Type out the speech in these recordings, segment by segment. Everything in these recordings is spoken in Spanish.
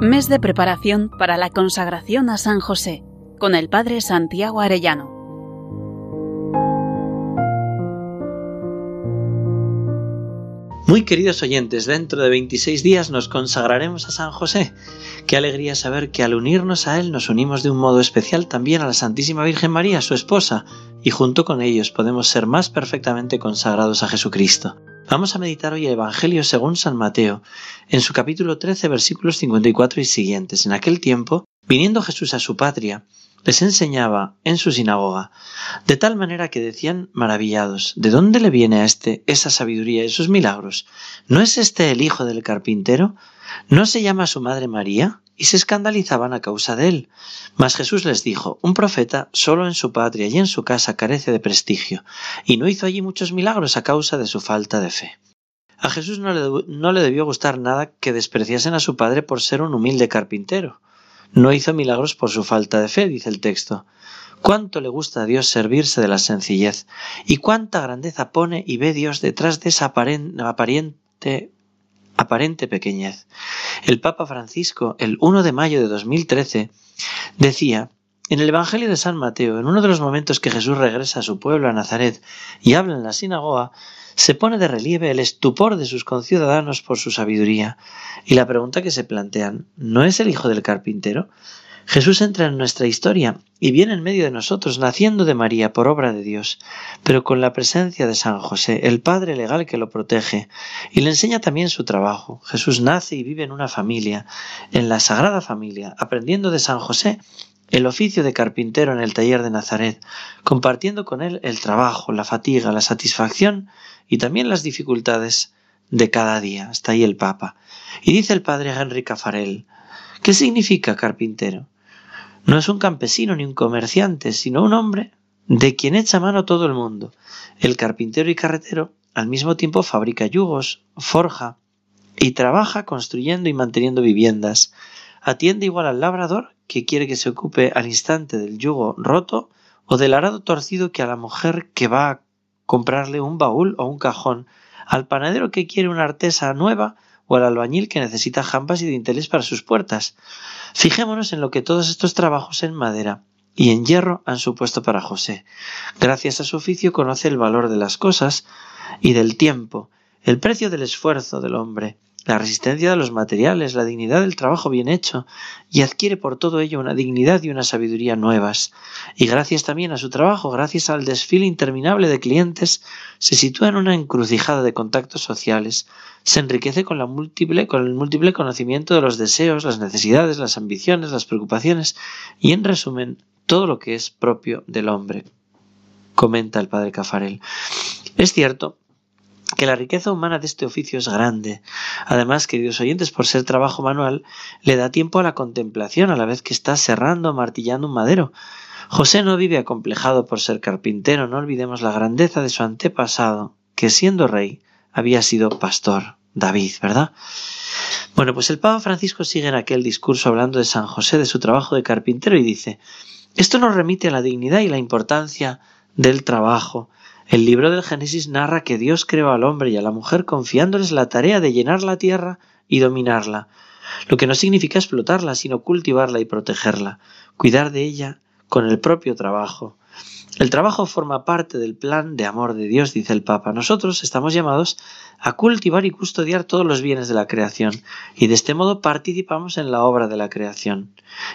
Mes de preparación para la consagración a San José con el Padre Santiago Arellano. Muy queridos oyentes, dentro de 26 días nos consagraremos a San José. Qué alegría saber que al unirnos a Él nos unimos de un modo especial también a la Santísima Virgen María, su esposa, y junto con ellos podemos ser más perfectamente consagrados a Jesucristo. Vamos a meditar hoy el Evangelio según San Mateo, en su capítulo 13, versículos 54 y siguientes. En aquel tiempo, viniendo Jesús a su patria, les enseñaba en su sinagoga, de tal manera que decían maravillados, ¿de dónde le viene a éste esa sabiduría y esos milagros? ¿No es este el hijo del carpintero? ¿No se llama su madre María? Y se escandalizaban a causa de él. Mas Jesús les dijo, un profeta solo en su patria y en su casa carece de prestigio, y no hizo allí muchos milagros a causa de su falta de fe. A Jesús no le, no le debió gustar nada que despreciasen a su padre por ser un humilde carpintero. No hizo milagros por su falta de fe, dice el texto. Cuánto le gusta a Dios servirse de la sencillez y cuánta grandeza pone y ve Dios detrás de esa aparente, aparente pequeñez. El Papa Francisco, el 1 de mayo de 2013, decía, en el Evangelio de San Mateo, en uno de los momentos que Jesús regresa a su pueblo, a Nazaret, y habla en la sinagoga, se pone de relieve el estupor de sus conciudadanos por su sabiduría. Y la pregunta que se plantean, ¿no es el hijo del carpintero? Jesús entra en nuestra historia y viene en medio de nosotros, naciendo de María por obra de Dios, pero con la presencia de San José, el Padre legal que lo protege, y le enseña también su trabajo. Jesús nace y vive en una familia, en la Sagrada Familia, aprendiendo de San José el oficio de carpintero en el taller de Nazaret, compartiendo con él el trabajo, la fatiga, la satisfacción y también las dificultades de cada día. Está ahí el Papa. Y dice el padre Henry Cafarel, ¿qué significa carpintero? No es un campesino ni un comerciante, sino un hombre de quien echa mano todo el mundo. El carpintero y carretero al mismo tiempo fabrica yugos, forja y trabaja construyendo y manteniendo viviendas. Atiende igual al labrador que quiere que se ocupe al instante del yugo roto o del arado torcido que a la mujer que va a comprarle un baúl o un cajón, al panadero que quiere una artesa nueva o al albañil que necesita jambas y dinteles para sus puertas. Fijémonos en lo que todos estos trabajos en madera y en hierro han supuesto para José. Gracias a su oficio conoce el valor de las cosas y del tiempo, el precio del esfuerzo del hombre, la resistencia de los materiales, la dignidad del trabajo bien hecho, y adquiere por todo ello una dignidad y una sabiduría nuevas. Y gracias también a su trabajo, gracias al desfile interminable de clientes, se sitúa en una encrucijada de contactos sociales, se enriquece con, la múltiple, con el múltiple conocimiento de los deseos, las necesidades, las ambiciones, las preocupaciones, y en resumen, todo lo que es propio del hombre. Comenta el padre Cafarel. Es cierto que la riqueza humana de este oficio es grande. Además, queridos oyentes, por ser trabajo manual, le da tiempo a la contemplación a la vez que está serrando o martillando un madero. José no vive acomplejado por ser carpintero, no olvidemos la grandeza de su antepasado, que siendo rey había sido pastor, David, ¿verdad? Bueno, pues el Papa Francisco sigue en aquel discurso hablando de San José, de su trabajo de carpintero, y dice, esto nos remite a la dignidad y la importancia del trabajo, el libro del Génesis narra que Dios creó al hombre y a la mujer confiándoles la tarea de llenar la tierra y dominarla, lo que no significa explotarla, sino cultivarla y protegerla, cuidar de ella con el propio trabajo. El trabajo forma parte del plan de amor de Dios, dice el Papa. Nosotros estamos llamados a cultivar y custodiar todos los bienes de la creación, y de este modo participamos en la obra de la creación.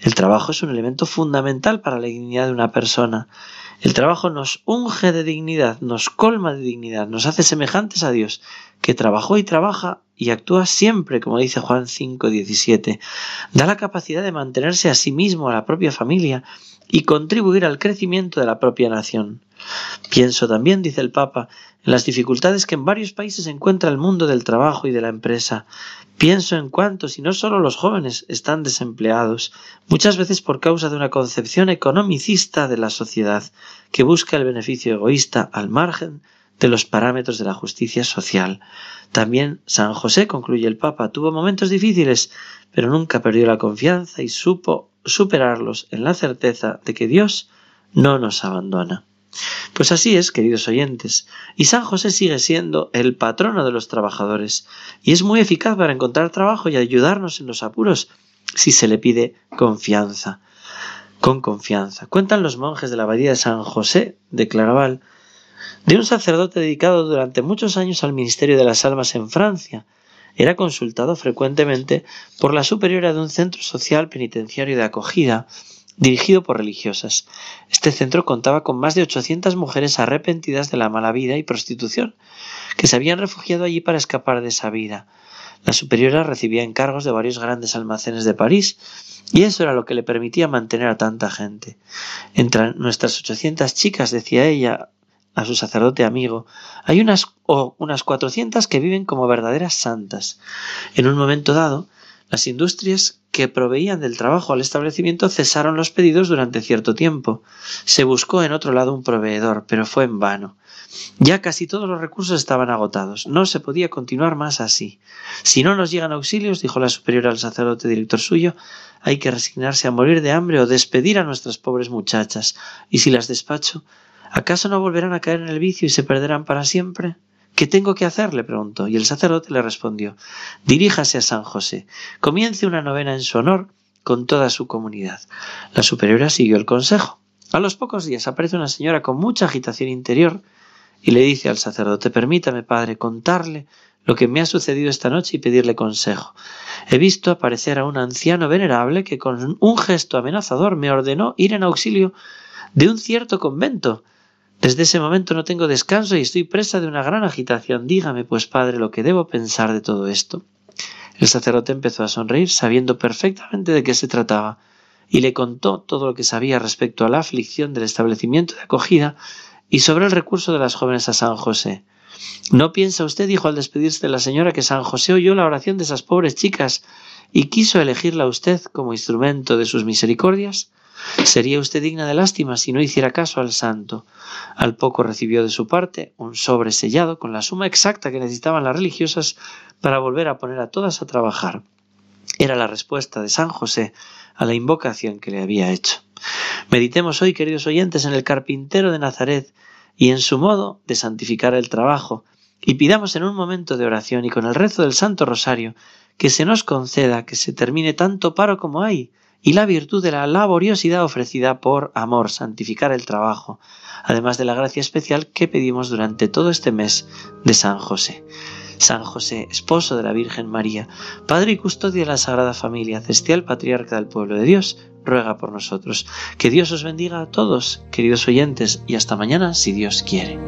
El trabajo es un elemento fundamental para la dignidad de una persona. El trabajo nos unge de dignidad, nos colma de dignidad, nos hace semejantes a Dios, que trabajó y trabaja y actúa siempre, como dice Juan 5:17. Da la capacidad de mantenerse a sí mismo, a la propia familia, y contribuir al crecimiento de la propia nación. Pienso también, dice el Papa, en las dificultades que en varios países encuentra el mundo del trabajo y de la empresa. Pienso en cuántos, y no solo los jóvenes, están desempleados, muchas veces por causa de una concepción economicista de la sociedad, que busca el beneficio egoísta al margen de los parámetros de la justicia social. También San José, concluye el Papa, tuvo momentos difíciles, pero nunca perdió la confianza y supo superarlos en la certeza de que Dios no nos abandona. Pues así es, queridos oyentes, y San José sigue siendo el patrono de los trabajadores, y es muy eficaz para encontrar trabajo y ayudarnos en los apuros, si se le pide confianza, con confianza. Cuentan los monjes de la abadía de San José de Claraval de un sacerdote dedicado durante muchos años al ministerio de las almas en Francia. Era consultado frecuentemente por la superiora de un centro social penitenciario de acogida dirigido por religiosas. Este centro contaba con más de 800 mujeres arrepentidas de la mala vida y prostitución, que se habían refugiado allí para escapar de esa vida. La superiora recibía encargos de varios grandes almacenes de París, y eso era lo que le permitía mantener a tanta gente. Entre nuestras 800 chicas, decía ella a su sacerdote amigo, hay unas o unas 400 que viven como verdaderas santas. En un momento dado, las industrias que proveían del trabajo al establecimiento cesaron los pedidos durante cierto tiempo. Se buscó en otro lado un proveedor, pero fue en vano. Ya casi todos los recursos estaban agotados. No se podía continuar más así. Si no nos llegan auxilios, dijo la superiora al sacerdote director suyo, hay que resignarse a morir de hambre o despedir a nuestras pobres muchachas. Y si las despacho, ¿acaso no volverán a caer en el vicio y se perderán para siempre? ¿Qué tengo que hacer? le preguntó, y el sacerdote le respondió Diríjase a San José, comience una novena en su honor con toda su comunidad. La superiora siguió el consejo. A los pocos días aparece una señora con mucha agitación interior y le dice al sacerdote Permítame, padre, contarle lo que me ha sucedido esta noche y pedirle consejo. He visto aparecer a un anciano venerable que con un gesto amenazador me ordenó ir en auxilio de un cierto convento desde ese momento no tengo descanso y estoy presa de una gran agitación. Dígame, pues, padre, lo que debo pensar de todo esto. El sacerdote empezó a sonreír, sabiendo perfectamente de qué se trataba, y le contó todo lo que sabía respecto a la aflicción del establecimiento de acogida y sobre el recurso de las jóvenes a San José. ¿No piensa usted, dijo al despedirse de la señora, que San José oyó la oración de esas pobres chicas y quiso elegirla a usted como instrumento de sus misericordias? Sería usted digna de lástima si no hiciera caso al santo. Al poco recibió de su parte un sobre sellado con la suma exacta que necesitaban las religiosas para volver a poner a todas a trabajar. Era la respuesta de San José a la invocación que le había hecho. Meditemos hoy, queridos oyentes, en el carpintero de Nazaret y en su modo de santificar el trabajo, y pidamos en un momento de oración y con el rezo del Santo Rosario que se nos conceda que se termine tanto paro como hay, y la virtud de la laboriosidad ofrecida por amor, santificar el trabajo, además de la gracia especial que pedimos durante todo este mes de San José. San José, esposo de la Virgen María, Padre y custodio de la Sagrada Familia, celestial patriarca del pueblo de Dios, ruega por nosotros. Que Dios os bendiga a todos, queridos oyentes, y hasta mañana si Dios quiere.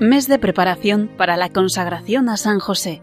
Mes de preparación para la consagración a San José